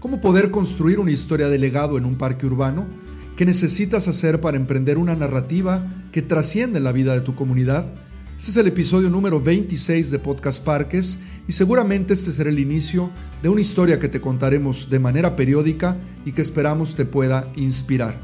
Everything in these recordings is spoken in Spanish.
¿Cómo poder construir una historia de legado en un parque urbano? ¿Qué necesitas hacer para emprender una narrativa que trasciende la vida de tu comunidad? Este es el episodio número 26 de Podcast Parques y seguramente este será el inicio de una historia que te contaremos de manera periódica y que esperamos te pueda inspirar.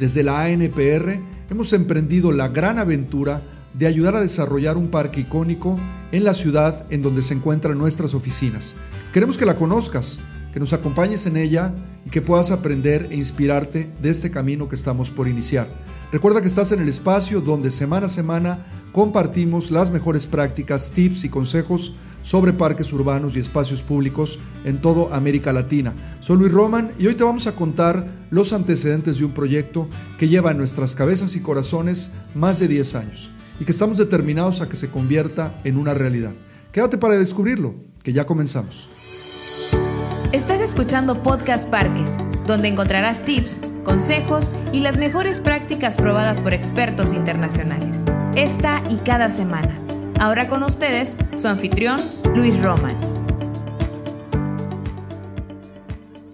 Desde la ANPR hemos emprendido la gran aventura de ayudar a desarrollar un parque icónico en la ciudad en donde se encuentran nuestras oficinas. Queremos que la conozcas que nos acompañes en ella y que puedas aprender e inspirarte de este camino que estamos por iniciar. Recuerda que estás en el espacio donde semana a semana compartimos las mejores prácticas, tips y consejos sobre parques urbanos y espacios públicos en toda América Latina. Soy Luis Roman y hoy te vamos a contar los antecedentes de un proyecto que lleva en nuestras cabezas y corazones más de 10 años y que estamos determinados a que se convierta en una realidad. Quédate para descubrirlo, que ya comenzamos. Estás escuchando Podcast Parques, donde encontrarás tips, consejos y las mejores prácticas probadas por expertos internacionales. Esta y cada semana. Ahora con ustedes, su anfitrión, Luis Roman.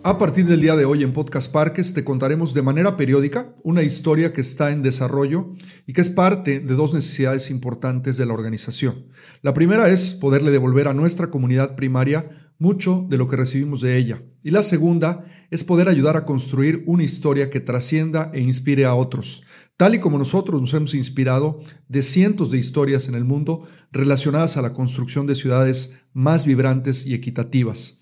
A partir del día de hoy en Podcast Parques te contaremos de manera periódica una historia que está en desarrollo y que es parte de dos necesidades importantes de la organización. La primera es poderle devolver a nuestra comunidad primaria mucho de lo que recibimos de ella. Y la segunda es poder ayudar a construir una historia que trascienda e inspire a otros, tal y como nosotros nos hemos inspirado de cientos de historias en el mundo relacionadas a la construcción de ciudades más vibrantes y equitativas.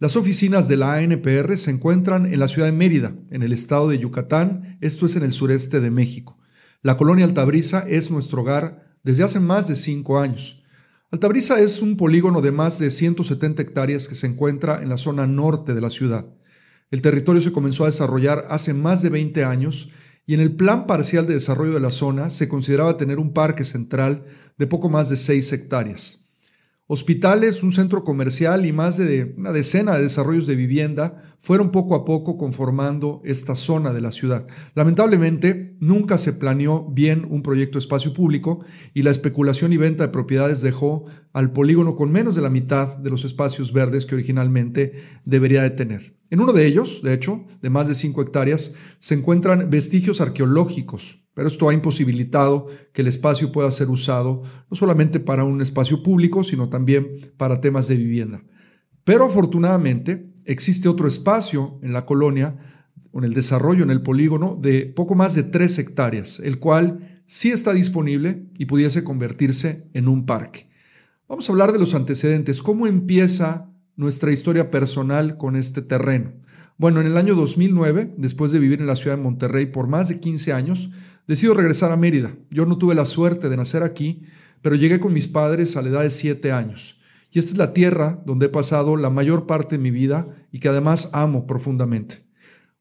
Las oficinas de la ANPR se encuentran en la ciudad de Mérida, en el estado de Yucatán, esto es en el sureste de México. La colonia Altabrisa es nuestro hogar desde hace más de cinco años. Altabrisa es un polígono de más de 170 hectáreas que se encuentra en la zona norte de la ciudad. El territorio se comenzó a desarrollar hace más de 20 años y en el plan parcial de desarrollo de la zona se consideraba tener un parque central de poco más de 6 hectáreas. Hospitales, un centro comercial y más de una decena de desarrollos de vivienda fueron poco a poco conformando esta zona de la ciudad. Lamentablemente, nunca se planeó bien un proyecto espacio público y la especulación y venta de propiedades dejó al polígono con menos de la mitad de los espacios verdes que originalmente debería de tener. En uno de ellos, de hecho, de más de 5 hectáreas, se encuentran vestigios arqueológicos, pero esto ha imposibilitado que el espacio pueda ser usado no solamente para un espacio público, sino también para temas de vivienda. Pero afortunadamente existe otro espacio en la colonia, con el desarrollo en el polígono, de poco más de tres hectáreas, el cual sí está disponible y pudiese convertirse en un parque. Vamos a hablar de los antecedentes, cómo empieza nuestra historia personal con este terreno. Bueno, en el año 2009, después de vivir en la ciudad de Monterrey por más de 15 años, Decido regresar a Mérida. Yo no tuve la suerte de nacer aquí, pero llegué con mis padres a la edad de siete años. Y esta es la tierra donde he pasado la mayor parte de mi vida y que además amo profundamente.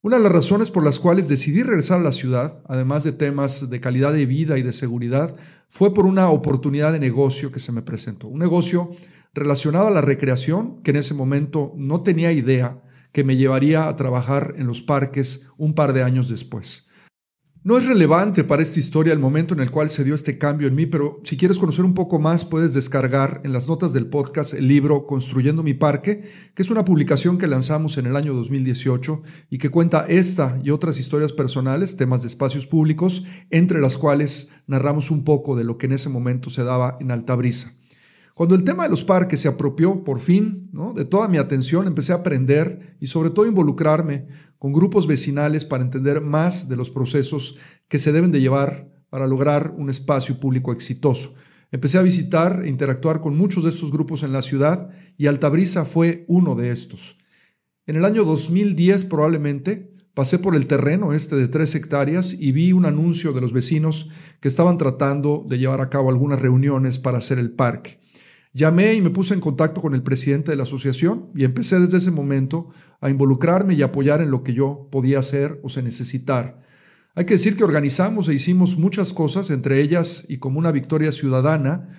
Una de las razones por las cuales decidí regresar a la ciudad, además de temas de calidad de vida y de seguridad, fue por una oportunidad de negocio que se me presentó. Un negocio relacionado a la recreación, que en ese momento no tenía idea que me llevaría a trabajar en los parques un par de años después. No es relevante para esta historia el momento en el cual se dio este cambio en mí, pero si quieres conocer un poco más puedes descargar en las notas del podcast el libro Construyendo mi parque, que es una publicación que lanzamos en el año 2018 y que cuenta esta y otras historias personales, temas de espacios públicos, entre las cuales narramos un poco de lo que en ese momento se daba en Altabrisa. Cuando el tema de los parques se apropió por fin de toda mi atención, empecé a aprender y sobre todo involucrarme con grupos vecinales para entender más de los procesos que se deben de llevar para lograr un espacio público exitoso. Empecé a visitar e interactuar con muchos de estos grupos en la ciudad y Altabrisa fue uno de estos. En el año 2010 probablemente pasé por el terreno este de tres hectáreas y vi un anuncio de los vecinos que estaban tratando de llevar a cabo algunas reuniones para hacer el parque. Llamé y me puse en contacto con el presidente de la asociación y empecé desde ese momento a involucrarme y apoyar en lo que yo podía hacer o se necesitar. Hay que decir que organizamos e hicimos muchas cosas, entre ellas y como una victoria ciudadana,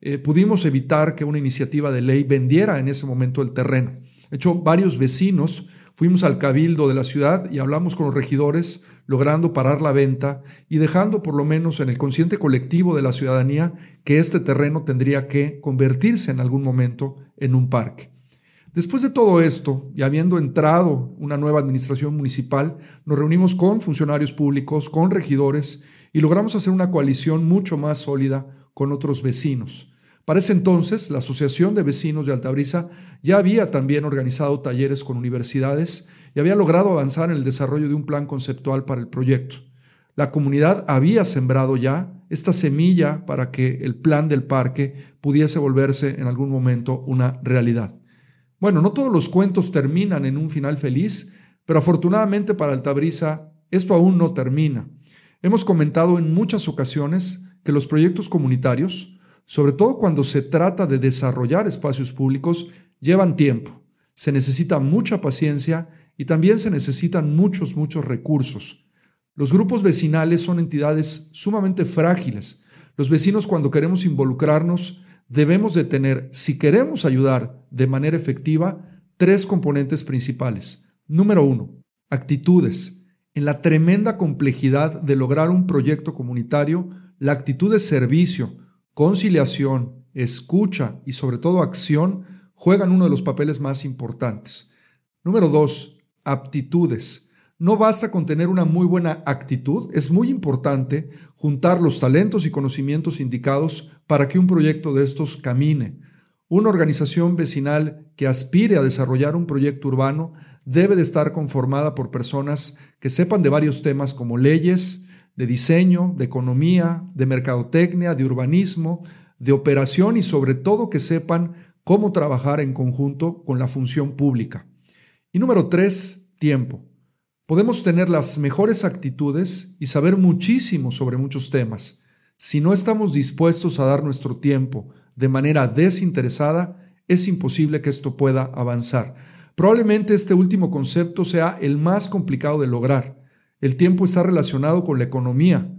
eh, pudimos evitar que una iniciativa de ley vendiera en ese momento el terreno. De hecho, varios vecinos fuimos al cabildo de la ciudad y hablamos con los regidores logrando parar la venta y dejando por lo menos en el consciente colectivo de la ciudadanía que este terreno tendría que convertirse en algún momento en un parque. Después de todo esto, y habiendo entrado una nueva administración municipal, nos reunimos con funcionarios públicos, con regidores, y logramos hacer una coalición mucho más sólida con otros vecinos. Para ese entonces, la Asociación de Vecinos de Altabrisa ya había también organizado talleres con universidades y había logrado avanzar en el desarrollo de un plan conceptual para el proyecto. La comunidad había sembrado ya esta semilla para que el plan del parque pudiese volverse en algún momento una realidad. Bueno, no todos los cuentos terminan en un final feliz, pero afortunadamente para Altabrisa esto aún no termina. Hemos comentado en muchas ocasiones que los proyectos comunitarios, sobre todo cuando se trata de desarrollar espacios públicos, llevan tiempo. Se necesita mucha paciencia y también se necesitan muchos, muchos recursos. Los grupos vecinales son entidades sumamente frágiles. Los vecinos cuando queremos involucrarnos debemos de tener, si queremos ayudar de manera efectiva, tres componentes principales. Número uno, actitudes. En la tremenda complejidad de lograr un proyecto comunitario, la actitud de servicio, conciliación, escucha y sobre todo acción juegan uno de los papeles más importantes. Número dos, aptitudes. No basta con tener una muy buena actitud, es muy importante juntar los talentos y conocimientos indicados para que un proyecto de estos camine. Una organización vecinal que aspire a desarrollar un proyecto urbano debe de estar conformada por personas que sepan de varios temas como leyes, de diseño, de economía, de mercadotecnia, de urbanismo, de operación y sobre todo que sepan cómo trabajar en conjunto con la función pública. Y número tres, tiempo. Podemos tener las mejores actitudes y saber muchísimo sobre muchos temas. Si no estamos dispuestos a dar nuestro tiempo de manera desinteresada, es imposible que esto pueda avanzar. Probablemente este último concepto sea el más complicado de lograr. El tiempo está relacionado con la economía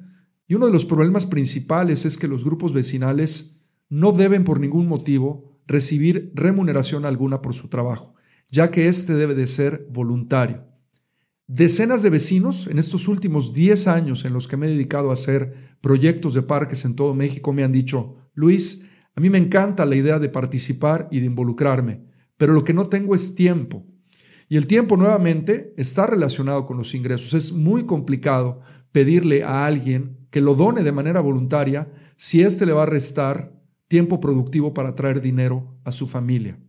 y uno de los problemas principales es que los grupos vecinales no deben por ningún motivo recibir remuneración alguna por su trabajo, ya que éste debe de ser voluntario. Decenas de vecinos en estos últimos 10 años en los que me he dedicado a hacer proyectos de parques en todo México me han dicho, Luis, a mí me encanta la idea de participar y de involucrarme, pero lo que no tengo es tiempo. Y el tiempo nuevamente está relacionado con los ingresos. Es muy complicado pedirle a alguien que lo done de manera voluntaria si éste le va a restar tiempo productivo para traer dinero a su familia.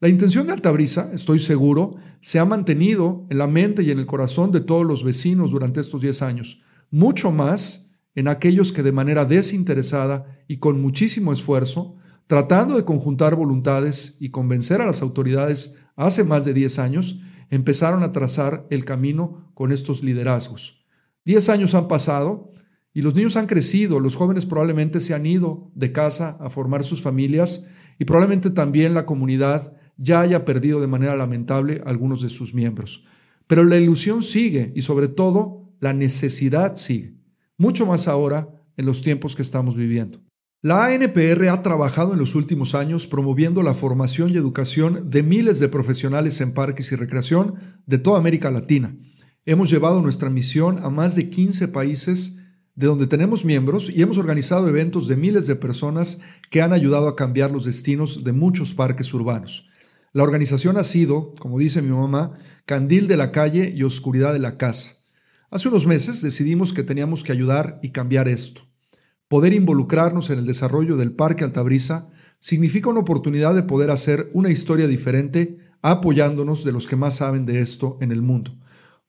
La intención de Altabrisa, estoy seguro, se ha mantenido en la mente y en el corazón de todos los vecinos durante estos 10 años, mucho más en aquellos que de manera desinteresada y con muchísimo esfuerzo, tratando de conjuntar voluntades y convencer a las autoridades hace más de 10 años, empezaron a trazar el camino con estos liderazgos. 10 años han pasado y los niños han crecido, los jóvenes probablemente se han ido de casa a formar sus familias y probablemente también la comunidad ya haya perdido de manera lamentable algunos de sus miembros. Pero la ilusión sigue y sobre todo la necesidad sigue, mucho más ahora en los tiempos que estamos viviendo. La ANPR ha trabajado en los últimos años promoviendo la formación y educación de miles de profesionales en parques y recreación de toda América Latina. Hemos llevado nuestra misión a más de 15 países de donde tenemos miembros y hemos organizado eventos de miles de personas que han ayudado a cambiar los destinos de muchos parques urbanos. La organización ha sido, como dice mi mamá, candil de la calle y oscuridad de la casa. Hace unos meses decidimos que teníamos que ayudar y cambiar esto. Poder involucrarnos en el desarrollo del Parque Altabrisa significa una oportunidad de poder hacer una historia diferente apoyándonos de los que más saben de esto en el mundo.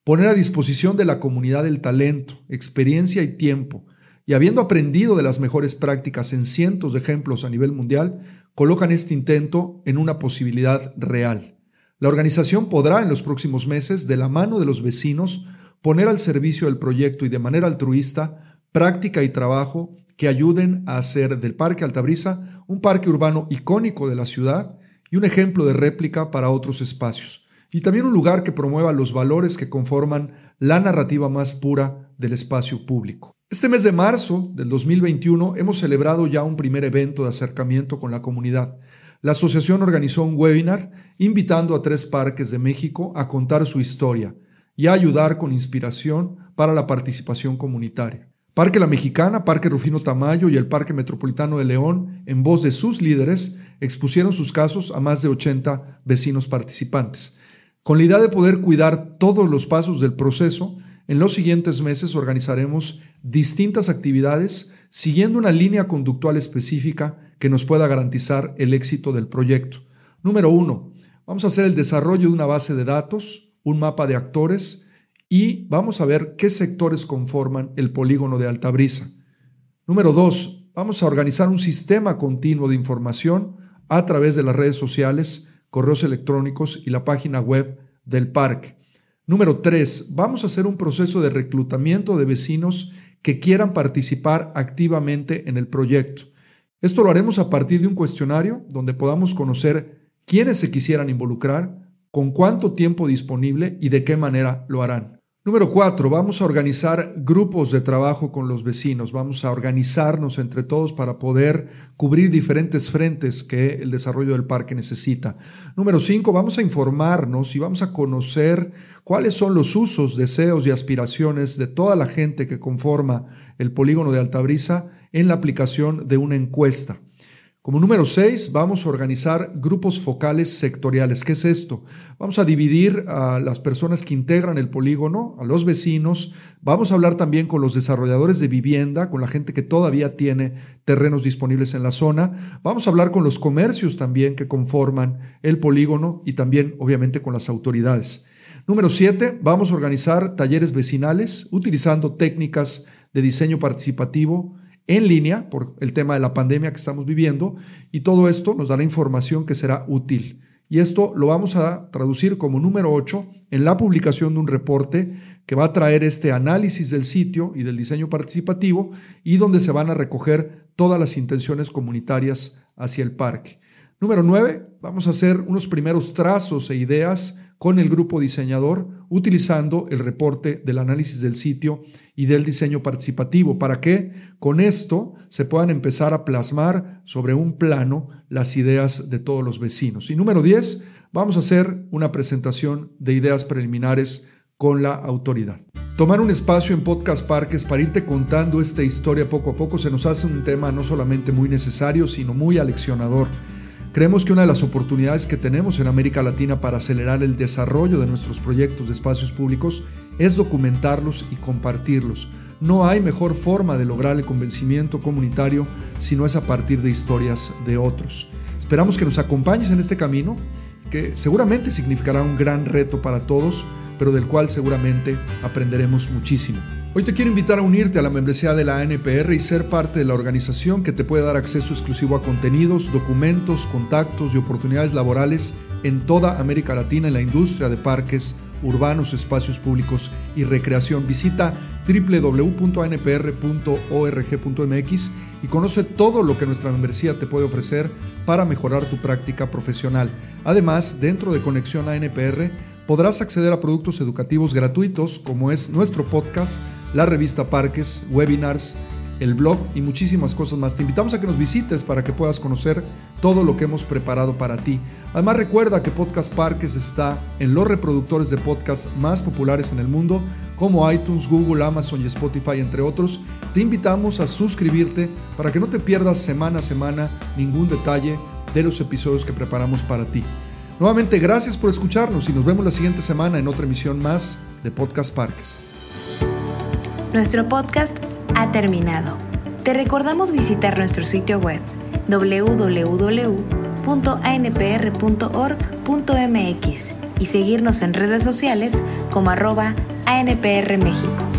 Poner a disposición de la comunidad el talento, experiencia y tiempo, y habiendo aprendido de las mejores prácticas en cientos de ejemplos a nivel mundial, colocan este intento en una posibilidad real. La organización podrá en los próximos meses, de la mano de los vecinos, poner al servicio del proyecto y de manera altruista práctica y trabajo que ayuden a hacer del Parque Altabrisa un parque urbano icónico de la ciudad y un ejemplo de réplica para otros espacios, y también un lugar que promueva los valores que conforman la narrativa más pura del espacio público. Este mes de marzo del 2021 hemos celebrado ya un primer evento de acercamiento con la comunidad. La asociación organizó un webinar invitando a tres parques de México a contar su historia y a ayudar con inspiración para la participación comunitaria. Parque La Mexicana, Parque Rufino Tamayo y el Parque Metropolitano de León, en voz de sus líderes, expusieron sus casos a más de 80 vecinos participantes. Con la idea de poder cuidar todos los pasos del proceso, en los siguientes meses organizaremos distintas actividades siguiendo una línea conductual específica que nos pueda garantizar el éxito del proyecto. Número uno, vamos a hacer el desarrollo de una base de datos, un mapa de actores, y vamos a ver qué sectores conforman el polígono de Altabrisa. Número dos, vamos a organizar un sistema continuo de información a través de las redes sociales, correos electrónicos y la página web del parque. Número tres, vamos a hacer un proceso de reclutamiento de vecinos que quieran participar activamente en el proyecto. Esto lo haremos a partir de un cuestionario donde podamos conocer quiénes se quisieran involucrar, con cuánto tiempo disponible y de qué manera lo harán. Número cuatro, vamos a organizar grupos de trabajo con los vecinos, vamos a organizarnos entre todos para poder cubrir diferentes frentes que el desarrollo del parque necesita. Número cinco, vamos a informarnos y vamos a conocer cuáles son los usos, deseos y aspiraciones de toda la gente que conforma el polígono de Altabrisa en la aplicación de una encuesta. Como número 6, vamos a organizar grupos focales sectoriales. ¿Qué es esto? Vamos a dividir a las personas que integran el polígono, a los vecinos. Vamos a hablar también con los desarrolladores de vivienda, con la gente que todavía tiene terrenos disponibles en la zona. Vamos a hablar con los comercios también que conforman el polígono y también, obviamente, con las autoridades. Número 7, vamos a organizar talleres vecinales utilizando técnicas de diseño participativo en línea por el tema de la pandemia que estamos viviendo y todo esto nos dará información que será útil. Y esto lo vamos a traducir como número 8 en la publicación de un reporte que va a traer este análisis del sitio y del diseño participativo y donde se van a recoger todas las intenciones comunitarias hacia el parque. Número 9, vamos a hacer unos primeros trazos e ideas con el grupo diseñador utilizando el reporte del análisis del sitio y del diseño participativo para que con esto se puedan empezar a plasmar sobre un plano las ideas de todos los vecinos. Y número 10, vamos a hacer una presentación de ideas preliminares con la autoridad. Tomar un espacio en Podcast Parques para irte contando esta historia poco a poco se nos hace un tema no solamente muy necesario, sino muy aleccionador. Creemos que una de las oportunidades que tenemos en América Latina para acelerar el desarrollo de nuestros proyectos de espacios públicos es documentarlos y compartirlos. No hay mejor forma de lograr el convencimiento comunitario si no es a partir de historias de otros. Esperamos que nos acompañes en este camino, que seguramente significará un gran reto para todos, pero del cual seguramente aprenderemos muchísimo. Hoy te quiero invitar a unirte a la membresía de la ANPR y ser parte de la organización que te puede dar acceso exclusivo a contenidos, documentos, contactos y oportunidades laborales en toda América Latina en la industria de parques urbanos, espacios públicos y recreación. Visita www.anpr.org.mx y conoce todo lo que nuestra membresía te puede ofrecer para mejorar tu práctica profesional. Además, dentro de Conexión ANPR, podrás acceder a productos educativos gratuitos como es nuestro podcast, la revista Parques, webinars, el blog y muchísimas cosas más. Te invitamos a que nos visites para que puedas conocer todo lo que hemos preparado para ti. Además recuerda que Podcast Parques está en los reproductores de podcast más populares en el mundo como iTunes, Google, Amazon y Spotify entre otros. Te invitamos a suscribirte para que no te pierdas semana a semana ningún detalle de los episodios que preparamos para ti. Nuevamente, gracias por escucharnos y nos vemos la siguiente semana en otra emisión más de Podcast Parques. Nuestro podcast ha terminado. Te recordamos visitar nuestro sitio web www.anpr.org.mx y seguirnos en redes sociales como arroba ANPR México.